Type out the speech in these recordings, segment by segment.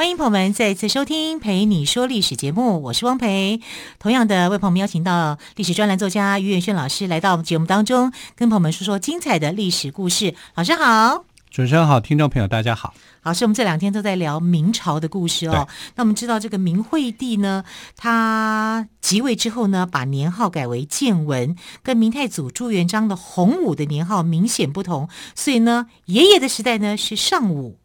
欢迎朋友们再次收听《陪你说历史》节目，我是汪培。同样的，为朋友们邀请到历史专栏作家于远轩老师来到节目当中，跟朋友们说说精彩的历史故事。老师好。主持人好，听众朋友大家好。老师，我们这两天都在聊明朝的故事哦。那我们知道这个明惠帝呢，他即位之后呢，把年号改为建文，跟明太祖朱元璋的洪武的年号明显不同。所以呢，爷爷的时代呢是尚武，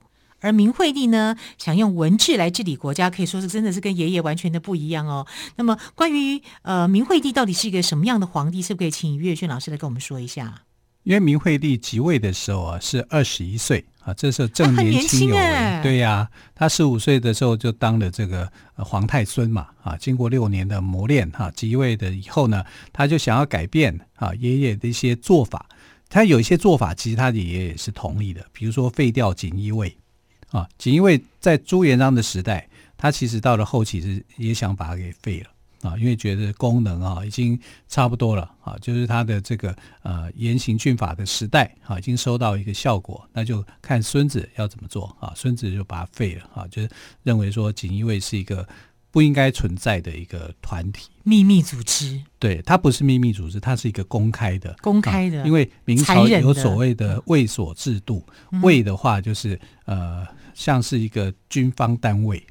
而明惠帝呢想用文治来治理国家，可以说是真的是跟爷爷完全的不一样哦。那么关于呃明惠帝到底是一个什么样的皇帝，是不是可以请于远轩老师来跟我们说一下？因为明惠帝即位的时候啊，是二十一岁啊，这时候正年轻有为。啊、对呀、啊，他十五岁的时候就当了这个皇太孙嘛啊，经过六年的磨练哈，即位的以后呢，他就想要改变啊爷爷的一些做法。他有一些做法，其实他的爷爷也是同意的，比如说废掉锦衣卫啊，锦衣卫在朱元璋的时代，他其实到了后期是也想把它给废了。啊，因为觉得功能啊已经差不多了啊，就是他的这个呃严刑峻法的时代啊，已经收到一个效果，那就看孙子要怎么做啊，孙子就把它废了啊，就是认为说锦衣卫是一个不应该存在的一个团体，秘密组织。对，它不是秘密组织，它是一个公开的，公开的。因为明朝有所谓的卫所制度，卫的话就是呃像是一个军方单位。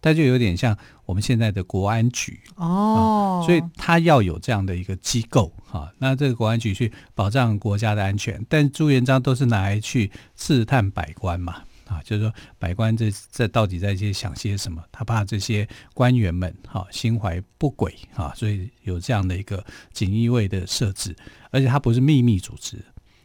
它就有点像我们现在的国安局哦、啊，所以它要有这样的一个机构哈、啊。那这个国安局去保障国家的安全，但朱元璋都是拿来去刺探百官嘛啊，就是说百官这这到底在些想些什么？他怕这些官员们哈、啊、心怀不轨啊，所以有这样的一个锦衣卫的设置，而且它不是秘密组织。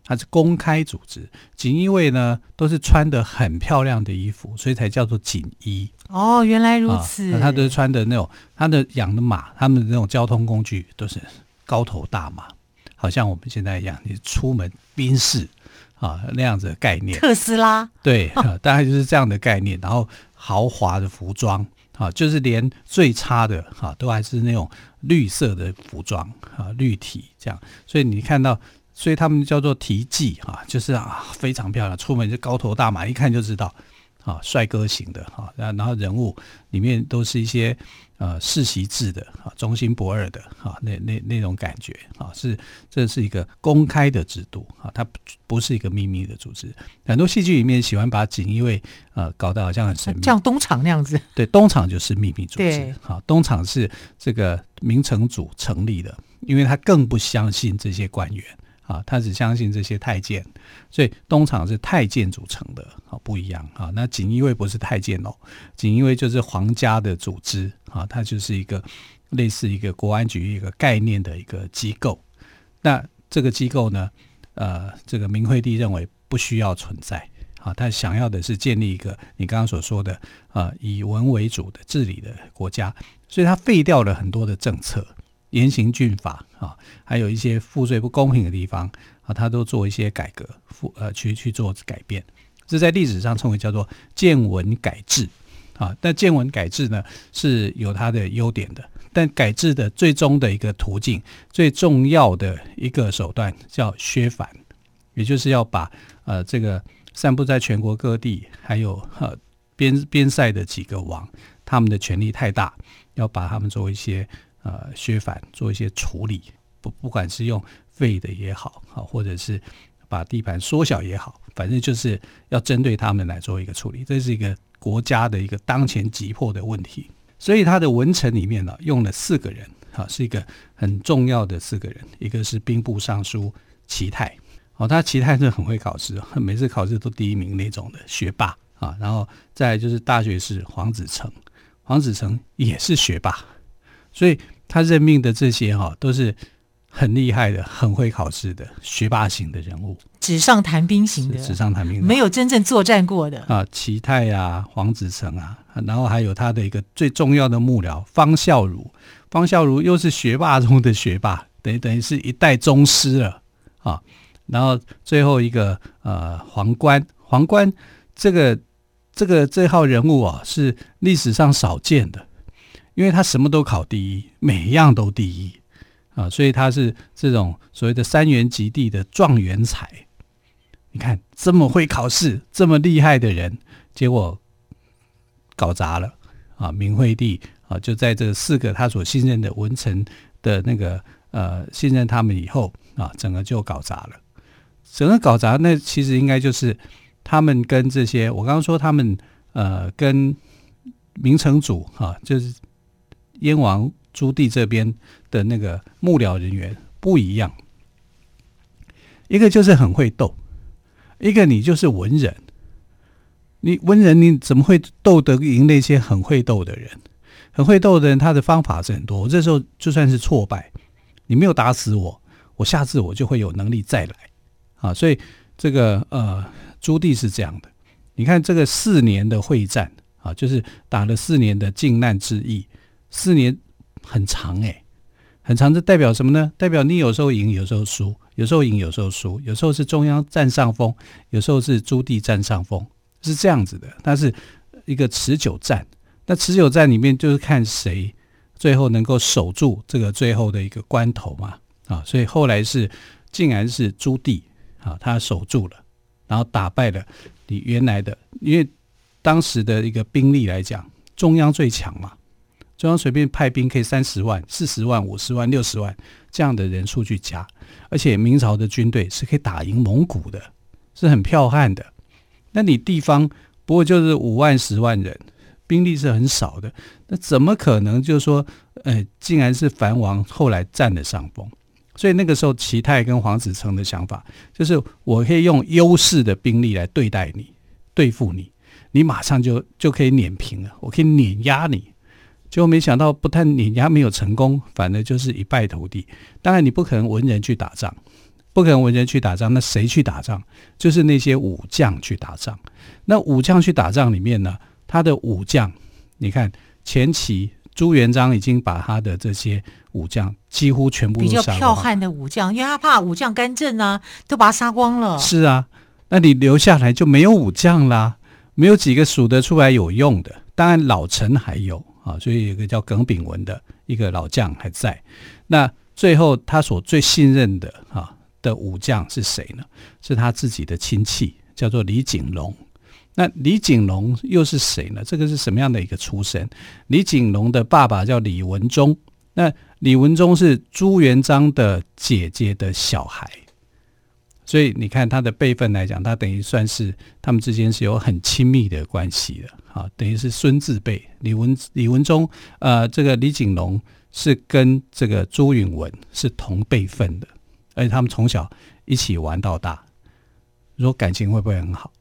它是公开组织，锦衣卫呢都是穿的很漂亮的衣服，所以才叫做锦衣。哦，原来如此。啊、他都是穿的那种，他的养的马，他们的那种交通工具都是高头大马，好像我们现在一样，你出门宾士啊那样子的概念。特斯拉。对，啊、大概就是这样的概念。然后豪华的服装啊，就是连最差的哈、啊、都还是那种绿色的服装啊，绿体这样。所以你看到。所以他们叫做提骑哈，就是啊非常漂亮，出门就高头大马，一看就知道啊帅哥型的哈。然后人物里面都是一些呃世袭制的啊，忠心不二的啊，那那那种感觉啊，是这是一个公开的制度啊，它不是一个秘密的组织。很多戏剧里面喜欢把锦衣卫呃搞得好像很神秘，像东厂那样子。对，东厂就是秘密组织。对，好，东厂是这个明成祖成立的，因为他更不相信这些官员。啊，他只相信这些太监，所以东厂是太监组成的，啊，不一样啊。那锦衣卫不是太监哦，锦衣卫就是皇家的组织啊，它就是一个类似一个国安局一个概念的一个机构。那这个机构呢，呃，这个明惠帝认为不需要存在啊，他想要的是建立一个你刚刚所说的啊，以文为主的治理的国家，所以他废掉了很多的政策。严刑峻法啊，还有一些赋税不公平的地方啊，他都做一些改革，赋呃去去做改变，这在历史上称为叫做建文改制啊。但建文改制呢是有它的优点的，但改制的最终的一个途径，最重要的一个手段叫削藩，也就是要把呃这个散布在全国各地，还有呃边边塞的几个王，他们的权力太大，要把他们做一些。呃，削反做一些处理，不不管是用废的也好，好或者是把地盘缩小也好，反正就是要针对他们来做一个处理。这是一个国家的一个当前急迫的问题。所以他的文臣里面呢，用了四个人，哈，是一个很重要的四个人。一个是兵部尚书齐泰，哦，他齐泰是很会考试，每次考试都第一名那种的学霸啊。然后再就是大学士黄子成，黄子成也是学霸，所以。他任命的这些哈都是很厉害的、很会考试的学霸型的人物，纸上谈兵型的，纸上谈兵的，没有真正作战过的。啊。齐泰啊，黄子成啊，然后还有他的一个最重要的幕僚方孝孺，方孝孺又是学霸中的学霸，等于等于是一代宗师了啊。然后最后一个呃皇冠，皇冠这个这个这号人物啊是历史上少见的，因为他什么都考第一，每一样都第一啊，所以他是这种所谓的三元及第的状元才。你看这么会考试、这么厉害的人，结果搞砸了啊！明惠帝啊，就在这四个他所信任的文臣的那个呃信任他们以后啊，整个就搞砸了。整个搞砸，那其实应该就是他们跟这些我刚刚说他们呃跟明成祖啊，就是燕王朱棣这边的那个幕僚人员不一样，一个就是很会斗。一个你就是文人，你文人你怎么会斗得赢那些很会斗的人？很会斗的人，他的方法是很多。我这时候就算是挫败，你没有打死我，我下次我就会有能力再来啊！所以这个呃，朱棣是这样的。你看这个四年的会战啊，就是打了四年的靖难之役，四年很长哎。很长，这代表什么呢？代表你有时候赢，有时候输，有时候赢，有时候输，有时候是中央占上风，有时候是朱棣占上风，是这样子的。它是一个持久战，那持久战里面就是看谁最后能够守住这个最后的一个关头嘛。啊，所以后来是竟然是朱棣啊，他守住了，然后打败了你原来的，因为当时的一个兵力来讲，中央最强嘛。中央随便派兵可以三十万、四十万、五十万、六十万这样的人数去加，而且明朝的军队是可以打赢蒙古的，是很剽悍的。那你地方不过就是五万、十万人，兵力是很少的，那怎么可能就是说，呃，竟然是藩王后来占了上风？所以那个时候，齐泰跟黄子成的想法就是，我可以用优势的兵力来对待你、对付你，你马上就就可以碾平了，我可以碾压你。结果没想到，不但碾压没有成功，反而就是一败涂地。当然，你不可能文人去打仗，不可能文人去打仗。那谁去打仗？就是那些武将去打仗。那武将去打仗里面呢，他的武将，你看前期朱元璋已经把他的这些武将几乎全部。比较剽悍的武将，因为他怕武将干政啊，都把他杀光了。是啊，那你留下来就没有武将啦，没有几个数得出来有用的。当然，老臣还有。啊，所以有个叫耿炳文的一个老将还在。那最后他所最信任的啊的武将是谁呢？是他自己的亲戚，叫做李景龙。那李景龙又是谁呢？这个是什么样的一个出身？李景龙的爸爸叫李文忠。那李文忠是朱元璋的姐姐的小孩。所以你看他的辈分来讲，他等于算是他们之间是有很亲密的关系的，啊，等于是孙字辈。李文李文忠，呃，这个李景龙是跟这个朱允炆是同辈分的，而且他们从小一起玩到大，你说感情会不会很好？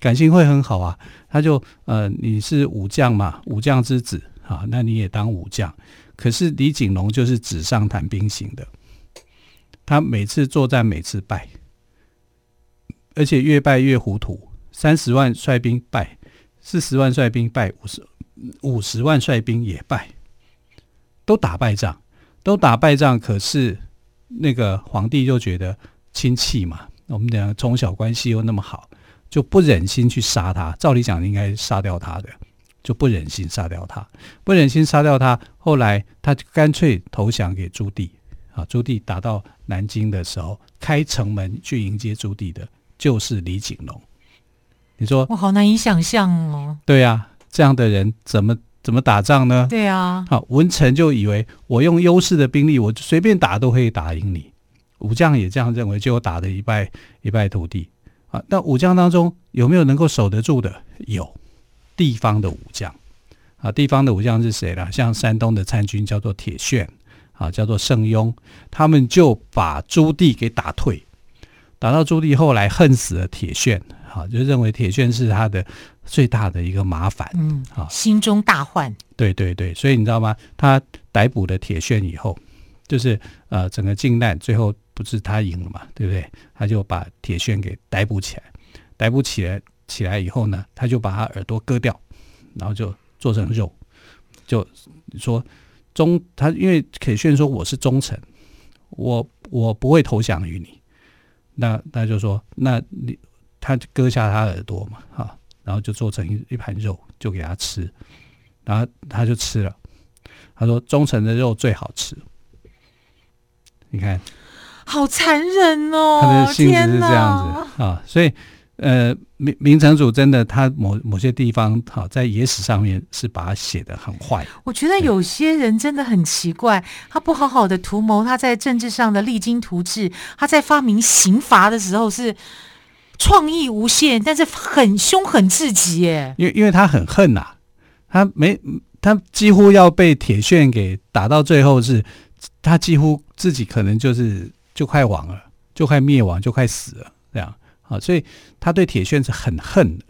感情会很好啊。他就呃，你是武将嘛，武将之子啊，那你也当武将。可是李景龙就是纸上谈兵型的，他每次作战每次败。而且越败越糊涂，三十万率兵败，四十万率兵败，五十五十万率兵也败，都打败仗，都打败仗。可是那个皇帝就觉得亲戚嘛，我们俩从小关系又那么好，就不忍心去杀他。照理讲应该杀掉他的，就不忍心杀掉他，不忍心杀掉他。后来他干脆投降给朱棣啊。朱棣打到南京的时候，开城门去迎接朱棣的。就是李景龙，你说我好难以想象哦。对呀、啊，这样的人怎么怎么打仗呢？对啊，好，文臣就以为我用优势的兵力，我随便打都可以打赢你。武将也这样认为，结果打得一败一败涂地啊。那武将当中有没有能够守得住的？有，地方的武将啊，地方的武将是谁呢？像山东的参军叫做铁铉啊，叫做盛庸，他们就把朱棣给打退。打到朱棣后来恨死了铁铉，好，就认为铁铉是他的最大的一个麻烦，嗯，啊，心中大患。对对对，所以你知道吗？他逮捕了铁铉以后，就是呃，整个靖难最后不是他赢了嘛，对不对？他就把铁铉给逮捕起来，逮捕起来起来以后呢，他就把他耳朵割掉，然后就做成肉，就说忠他，因为铁铉说我是忠臣。我我不会投降于你。那他就说，那你他就割下他耳朵嘛，哈，然后就做成一一盘肉，就给他吃，然后他就吃了。他说：“忠诚的肉最好吃。”你看，好残忍哦！他的性质是这样子啊，所以呃，明明成祖真的，他某某些地方好在野史上面是把他写得很坏。我觉得有些人真的很奇怪，他不好好的图谋，他在政治上的励精图治，他在发明刑罚的时候是创意无限，但是很凶狠至极耶。因为因为他很恨呐、啊，他没他几乎要被铁铉给打到最后是。他几乎自己可能就是就快亡了，就快灭亡，就快死了啊，所以他对铁铉是很恨的。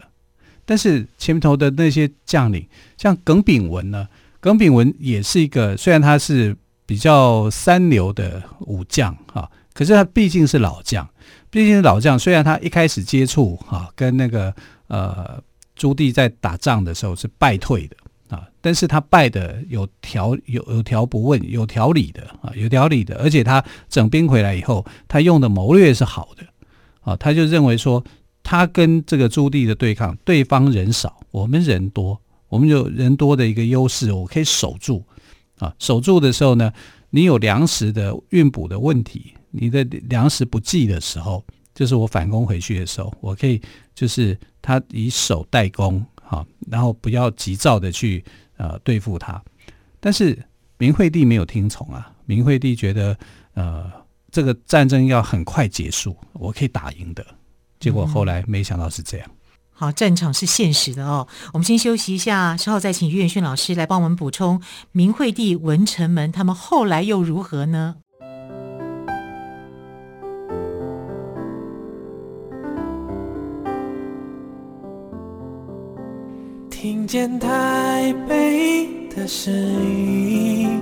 但是前头的那些将领，像耿炳文呢，耿炳文也是一个，虽然他是比较三流的武将啊，可是他毕竟是老将，毕竟是老将。虽然他一开始接触啊，跟那个呃朱棣在打仗的时候是败退的。啊！但是他败的有条有有条不紊，有条理的啊，有条理的，而且他整兵回来以后，他用的谋略是好的啊，他就认为说，他跟这个朱棣的对抗，对方人少，我们人多，我们有人多的一个优势，我可以守住啊，守住的时候呢，你有粮食的运补的问题，你的粮食不济的时候，就是我反攻回去的时候，我可以就是他以守代攻。啊，然后不要急躁的去呃对付他，但是明惠帝没有听从啊。明惠帝觉得呃这个战争要很快结束，我可以打赢的。结果后来没想到是这样。嗯、好，战场是现实的哦。我们先休息一下，稍后再请于远逊老师来帮我们补充明惠帝、文臣们他们后来又如何呢？听见台北的声音，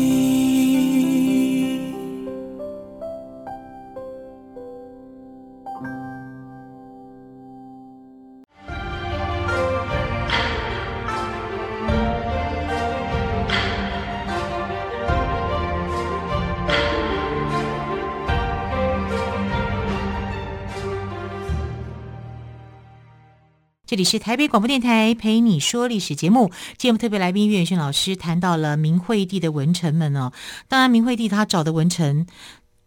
这里是台北广播电台陪你说历史节目，节目特别来宾岳远逊老师谈到了明惠帝的文臣们哦。当然，明惠帝他找的文臣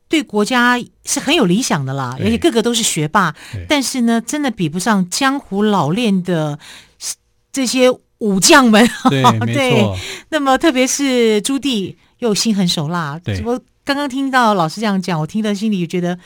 对国家是很有理想的啦，而且个个都是学霸。但是呢，真的比不上江湖老练的这些武将们。对，对，那么特别是朱棣又心狠手辣。对，我刚刚听到老师这样讲，我听到心里觉得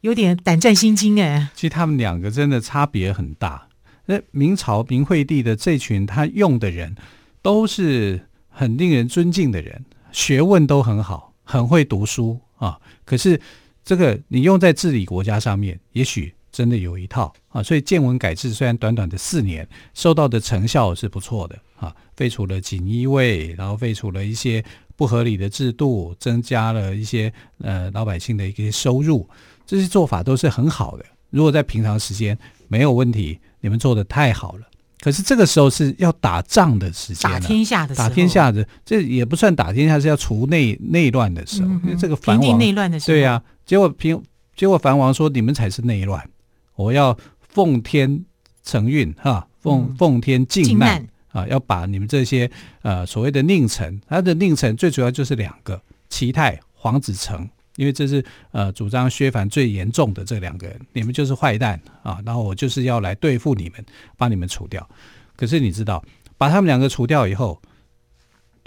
有点胆战心惊哎。其实他们两个真的差别很大。那明朝明惠帝的这群他用的人，都是很令人尊敬的人，学问都很好，很会读书啊。可是这个你用在治理国家上面，也许真的有一套啊。所以建文改制虽然短短的四年，收到的成效是不错的啊。废除了锦衣卫，然后废除了一些不合理的制度，增加了一些呃老百姓的一些收入，这些做法都是很好的。如果在平常时间没有问题。你们做的太好了，可是这个时候是要打仗的时间，打天下的打天下的这也不算打天下，是要除内内乱的时候。嗯、因为这个藩王内乱的时候，对呀、啊，结果平结果藩王说，你们才是内乱，我要奉天承运哈，奉、嗯、奉天靖难，靖难。啊，要把你们这些呃所谓的佞臣，他的佞臣最主要就是两个，齐泰、黄子成。因为这是呃主张削藩最严重的这两个人，你们就是坏蛋啊！然后我就是要来对付你们，把你们除掉。可是你知道，把他们两个除掉以后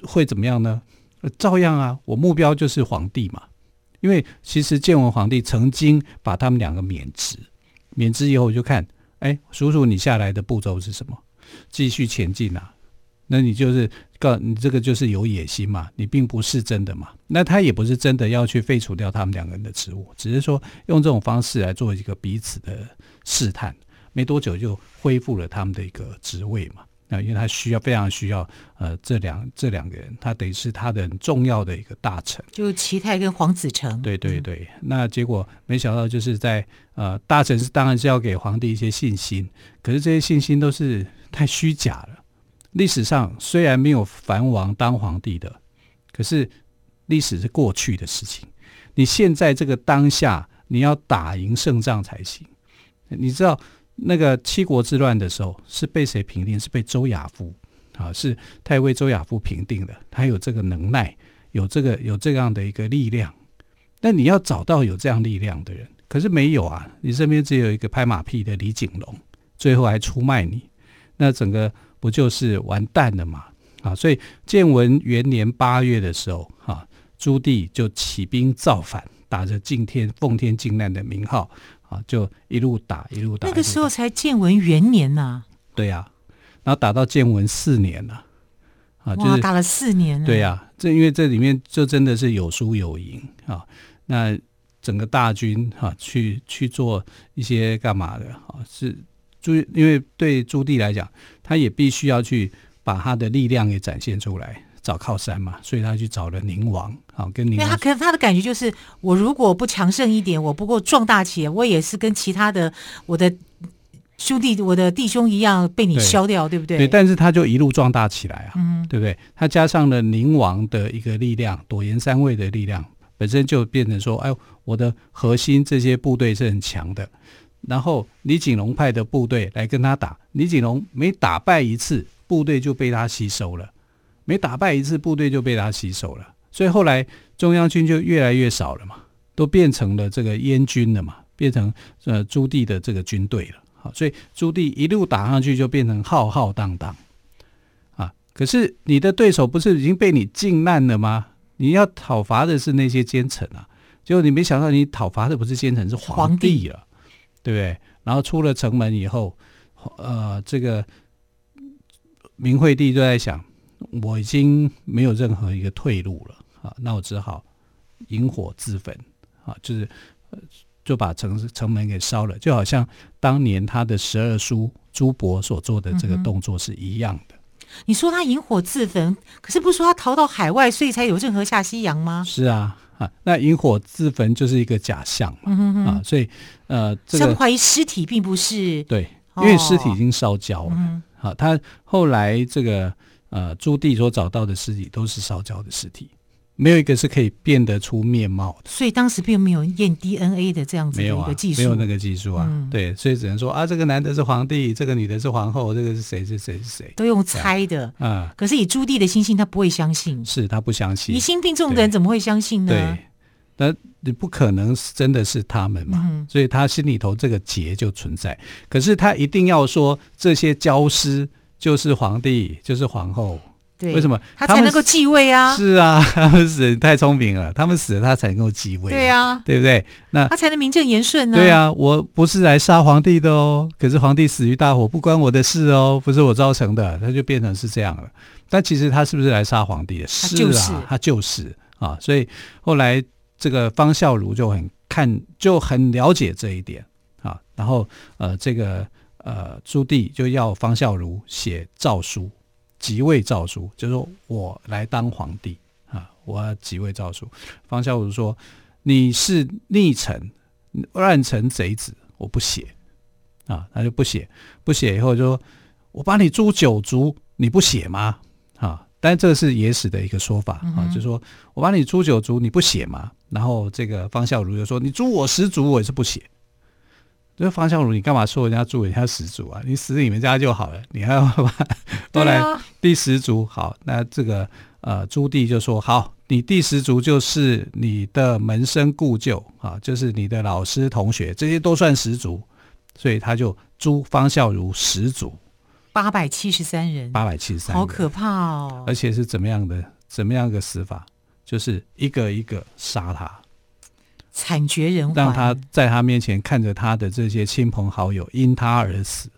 会怎么样呢？照样啊，我目标就是皇帝嘛。因为其实建文皇帝曾经把他们两个免职，免职以后我就看，哎，叔叔你下来的步骤是什么？继续前进啊。那你就是告你这个就是有野心嘛，你并不是真的嘛。那他也不是真的要去废除掉他们两个人的职务，只是说用这种方式来做一个彼此的试探。没多久就恢复了他们的一个职位嘛。那，因为他需要非常需要呃这两这两个人，他等于是他的很重要的一个大臣，就齐泰跟黄子成。对对对，嗯、那结果没想到就是在呃大臣是当然是要给皇帝一些信心，可是这些信心都是太虚假了。历史上虽然没有藩王当皇帝的，可是历史是过去的事情。你现在这个当下，你要打赢胜仗才行。你知道？那个七国之乱的时候是被谁平定？是被周亚夫啊，是太尉周亚夫平定的。他有这个能耐，有这个有这样的一个力量。但你要找到有这样力量的人，可是没有啊。你身边只有一个拍马屁的李景龙，最后还出卖你，那整个不就是完蛋了吗？啊，所以建文元年八月的时候，啊，朱棣就起兵造反，打着敬天奉天靖难的名号。啊，就一路打一路打，那个时候才建文元年呐、啊。对呀、啊，然后打到建文四年了。啊，就是打了四年。对呀、啊，这因为这里面就真的是有输有赢啊。那整个大军哈、啊，去去做一些干嘛的啊？是朱，因为对朱棣来讲，他也必须要去把他的力量给展现出来。找靠山嘛，所以他去找了宁王，好跟宁王。他可能他的感觉就是，我如果不强盛一点，我不够壮大起来，我也是跟其他的我的兄弟、我的弟兄一样被你消掉，对，对不对？对，但是他就一路壮大起来啊，嗯，对不对？他加上了宁王的一个力量，朵颜三位的力量，本身就变成说，哎，我的核心这些部队是很强的。然后李景龙派的部队来跟他打，李景龙每打败一次，部队就被他吸收了。每打败一次，部队就被他吸收了，所以后来中央军就越来越少了嘛，都变成了这个燕军了嘛，变成呃朱棣的这个军队了。好，所以朱棣一路打上去就变成浩浩荡荡啊。可是你的对手不是已经被你靖难了吗？你要讨伐的是那些奸臣啊，结果你没想到你讨伐的不是奸臣，是皇帝了，对不对？然后出了城门以后，呃，这个明惠帝就在想。我已经没有任何一个退路了啊，那我只好引火自焚啊，就是就把城城门给烧了，就好像当年他的十二叔朱伯所做的这个动作是一样的。嗯、你说他引火自焚，可是不是说他逃到海外，所以才有任何下西洋吗？是啊，啊，那引火自焚就是一个假象嘛，嗯、哼哼啊，所以呃，这个怀疑尸体并不是对，因为尸体已经烧焦了。好、哦啊，他后来这个。呃，朱棣所找到的尸体都是烧焦的尸体，没有一个是可以辨得出面貌的。所以当时并没有验 DNA 的这样子的一个技术，没有那个技术啊。嗯、对，所以只能说啊，这个男的是皇帝，这个女的是皇后，这个是谁是谁是谁，都用猜的。啊、嗯，可是以朱棣的心性，他不会相信，是他不相信，疑心病重的人怎么会相信呢？对，那你不可能真的是他们嘛？嗯、所以他心里头这个结就存在。可是他一定要说这些焦尸就是皇帝，就是皇后。对，为什么他才能够继位啊？是啊，他们死人太聪明了，他们死了他才能够继位。对啊，对不对？那他才能名正言顺呢。对啊，我不是来杀皇帝的哦，可是皇帝死于大火，不关我的事哦，不是我造成的，他就变成是这样了。但其实他是不是来杀皇帝的？是啊，他就是啊。所以后来这个方孝孺就很看，就很了解这一点啊。然后呃，这个呃，朱棣就要方孝孺写诏书。即位诏书，就是说我来当皇帝啊！我要即位诏书。方孝孺说：“你是逆臣，乱臣贼子，我不写啊！”他就不写，不写以后就说：“我把你诛九族，你不写吗？”啊！但这个是野史的一个说法啊，就是说我把你诛九族，你不写吗？然后这个方孝孺就说：“你诛我十族，我也是不写。”这方孝孺，你干嘛说人家诛人家十族啊？你死你们家就好了，你还要把 后来第十族好，那这个呃朱棣就说好，你第十族就是你的门生故旧啊，就是你的老师同学，这些都算十族，所以他就诛方孝孺十族，八百七十三人，八百七十三，好可怕哦！而且是怎么样的？怎么样个死法？就是一个一个杀他。惨绝人寰，让他在他面前看着他的这些亲朋好友因他而死，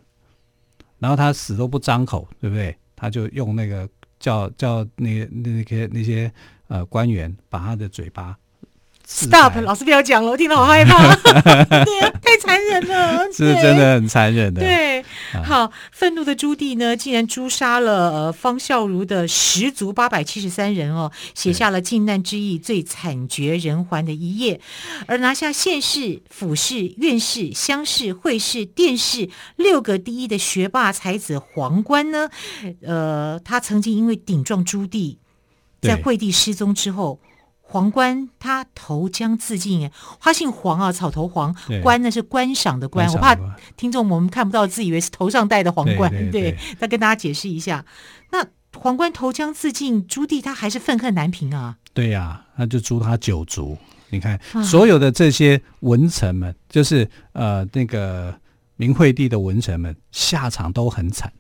然后他死都不张口，对不对？他就用那个叫叫那那个那些呃官员把他的嘴巴 Stop，老师不要讲了，我听到好害怕。对啊，太残忍了，是真的很残忍的。对，好，愤怒的朱棣呢，竟然诛杀了呃方孝孺的十族八百七十三人哦，写下了靖难之役最惨绝人寰的一页，而拿下县试、府试、院试、乡试、会试、殿试六个第一的学霸才子黄观呢，呃，他曾经因为顶撞朱棣，在惠帝失踪之后。黄观他投江自尽，哎，他姓黄啊，草头黄，观呢是观赏的观，我怕听众我们看不到，自以为是头上戴的皇冠，对，再跟大家解释一下。那皇冠投江自尽，朱棣他还是愤恨难平啊。对呀、啊，那就诛他九族。你看，所有的这些文臣们，就是呃那个明惠帝的文臣们，下场都很惨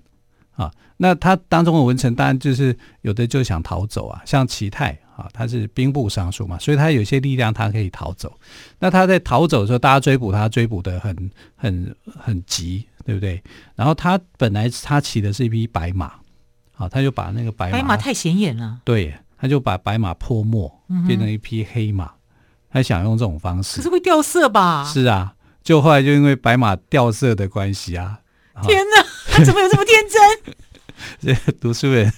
啊。那他当中的文臣，当然就是有的就想逃走啊，像齐泰。啊，他是兵部尚书嘛，所以他有些力量，他可以逃走。那他在逃走的时候，大家追捕他，追捕的很很很急，对不对？然后他本来他骑的是一匹白马，好，他就把那个白马，白马太显眼了，对，他就把白马泼墨，变成一匹黑马，他想用这种方式，可是会掉色吧？是啊，就后来就因为白马掉色的关系啊，天哪，他怎么有这么天真？这读书人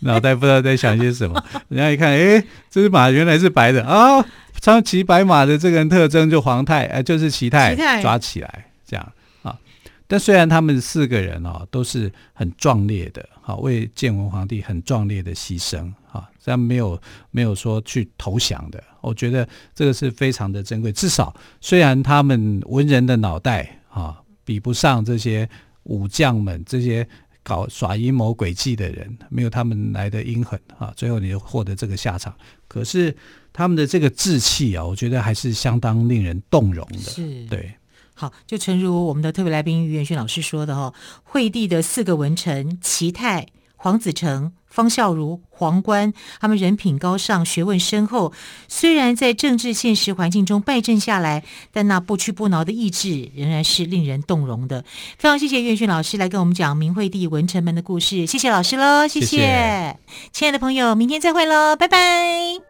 脑袋不知道在想些什么，人家一看，哎，这只马原来是白的啊！穿骑白马的这个人特征就皇太，哎，就是齐太，抓起来这样啊。但虽然他们四个人哦都是很壮烈的，哈，为建文皇帝很壮烈的牺牲，哈，但没有没有说去投降的。我觉得这个是非常的珍贵。至少虽然他们文人的脑袋啊比不上这些武将们这些。搞耍阴谋诡计的人，没有他们来的阴狠啊！最后你就获得这个下场。可是他们的这个志气啊，我觉得还是相当令人动容的。是，对。好，就诚如我们的特别来宾于元勋老师说的哈，惠帝的四个文臣齐泰、黄子成。方孝孺、黄观，他们人品高尚，学问深厚。虽然在政治现实环境中败阵下来，但那不屈不挠的意志仍然是令人动容的。非常谢谢岳训老师来跟我们讲明惠帝文臣们的故事，谢谢老师喽，谢谢，谢谢亲爱的朋友，明天再会喽，拜拜。